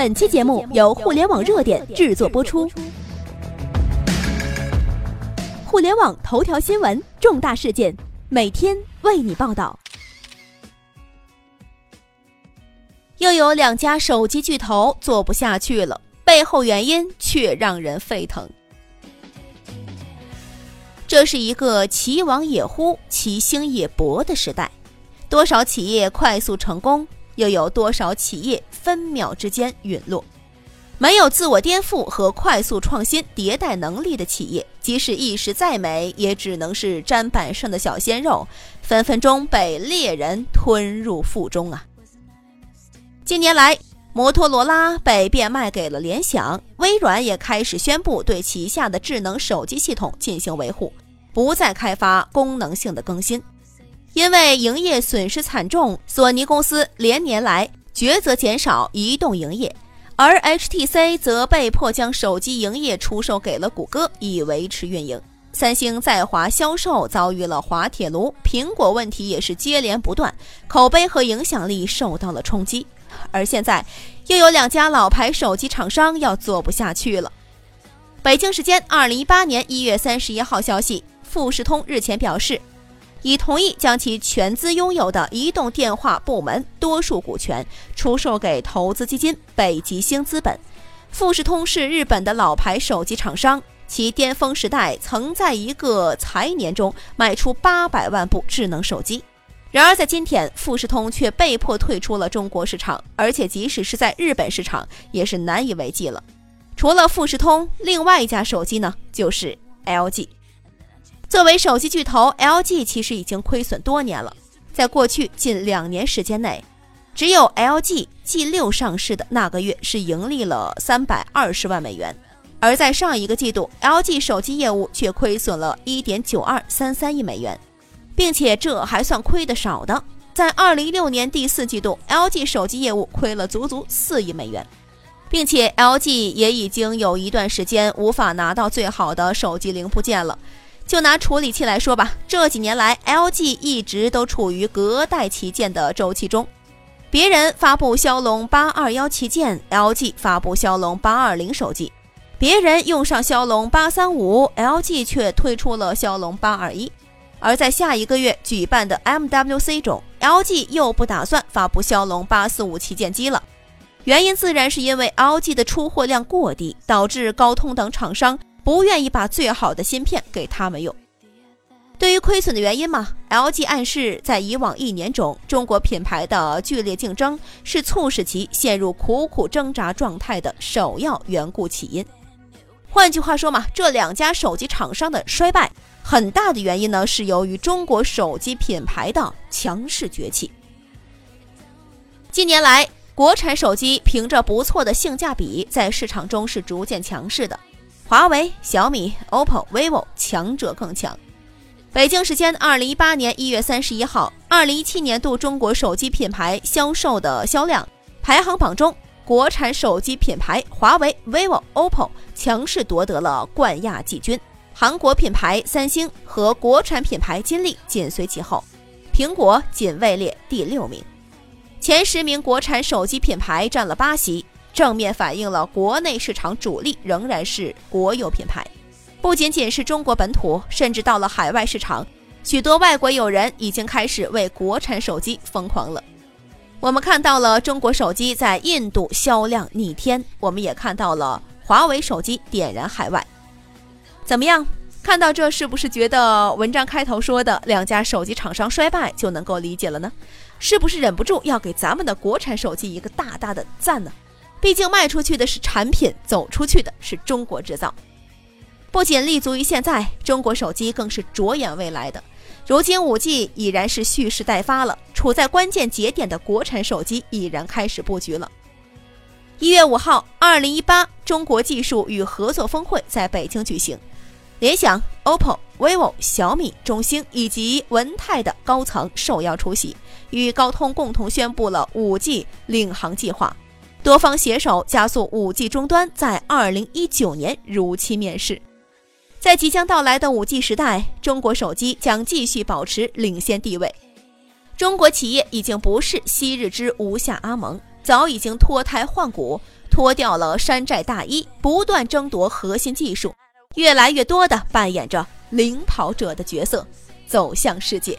本期节目由互联网热点制作播出。互联网头条新闻，重大事件，每天为你报道。又有两家手机巨头做不下去了，背后原因却让人沸腾。这是一个其亡也忽，其兴也勃的时代，多少企业快速成功，又有多少企业分秒之间陨落。没有自我颠覆和快速创新迭代能力的企业，即使一时再美，也只能是砧板上的小鲜肉，分分钟被猎人吞入腹中啊！近年来，摩托罗拉被变卖给了联想，微软也开始宣布对旗下的智能手机系统进行维护，不再开发功能性的更新。因为营业损失惨重，索尼公司连年来抉择减少移动营业。而 HTC 则被迫将手机营业出售给了谷歌，以维持运营。三星在华销售遭遇了滑铁卢，苹果问题也是接连不断，口碑和影响力受到了冲击。而现在，又有两家老牌手机厂商要做不下去了。北京时间二零一八年一月三十一号消息，富士通日前表示。已同意将其全资拥有的移动电话部门多数股权出售给投资基金北极星资本。富士通是日本的老牌手机厂商，其巅峰时代曾在一个财年中卖出八百万部智能手机。然而，在今天，富士通却被迫退出了中国市场，而且即使是在日本市场也是难以为继了。除了富士通，另外一家手机呢，就是 LG。作为手机巨头，LG 其实已经亏损多年了。在过去近两年时间内，只有 LG G6 上市的那个月是盈利了三百二十万美元，而在上一个季度，LG 手机业务却亏损了一点九二三三亿美元，并且这还算亏的少的。在二零一六年第四季度，LG 手机业务亏了足足四亿美元，并且 LG 也已经有一段时间无法拿到最好的手机零部件了。就拿处理器来说吧，这几年来，LG 一直都处于隔代旗舰的周期中。别人发布骁龙八二幺旗舰，LG 发布骁龙八二零手机；别人用上骁龙八三五，LG 却推出了骁龙八二一。而在下一个月举办的 MWC 中，LG 又不打算发布骁龙八四五旗舰机了。原因自然是因为 LG 的出货量过低，导致高通等厂商。不愿意把最好的芯片给他们用。对于亏损的原因嘛，LG 暗示在以往一年中，中国品牌的剧烈竞争是促使其陷入苦苦挣扎状态的首要缘故起因。换句话说嘛，这两家手机厂商的衰败，很大的原因呢是由于中国手机品牌的强势崛起。近年来，国产手机凭着不错的性价比，在市场中是逐渐强势的。华为、小米、OPPO、vivo 强者更强。北京时间二零一八年一月三十一号，二零一七年度中国手机品牌销售的销量排行榜中，国产手机品牌华为、vivo、OPPO 强势夺得了冠亚季军，韩国品牌三星和国产品牌金立紧随其后，苹果仅位列第六名。前十名国产手机品牌占了八席。正面反映了国内市场主力仍然是国有品牌，不仅仅是中国本土，甚至到了海外市场，许多外国友人已经开始为国产手机疯狂了。我们看到了中国手机在印度销量逆天，我们也看到了华为手机点燃海外。怎么样？看到这是不是觉得文章开头说的两家手机厂商衰败就能够理解了呢？是不是忍不住要给咱们的国产手机一个大大的赞呢？毕竟卖出去的是产品，走出去的是中国制造。不仅立足于现在，中国手机更是着眼未来的。如今五 G 已然是蓄势待发了，处在关键节点的国产手机已然开始布局了。一月五号，二零一八中国技术与合作峰会在北京举行，联想、OPPO、vivo、小米、中兴以及文泰的高层受邀出席，与高通共同宣布了五 G 领航计划。多方携手加速 5G 终端在2019年如期面世。在即将到来的 5G 时代，中国手机将继续保持领先地位。中国企业已经不是昔日之吴下阿蒙，早已经脱胎换骨，脱掉了山寨大衣，不断争夺核心技术，越来越多的扮演着领跑者的角色，走向世界。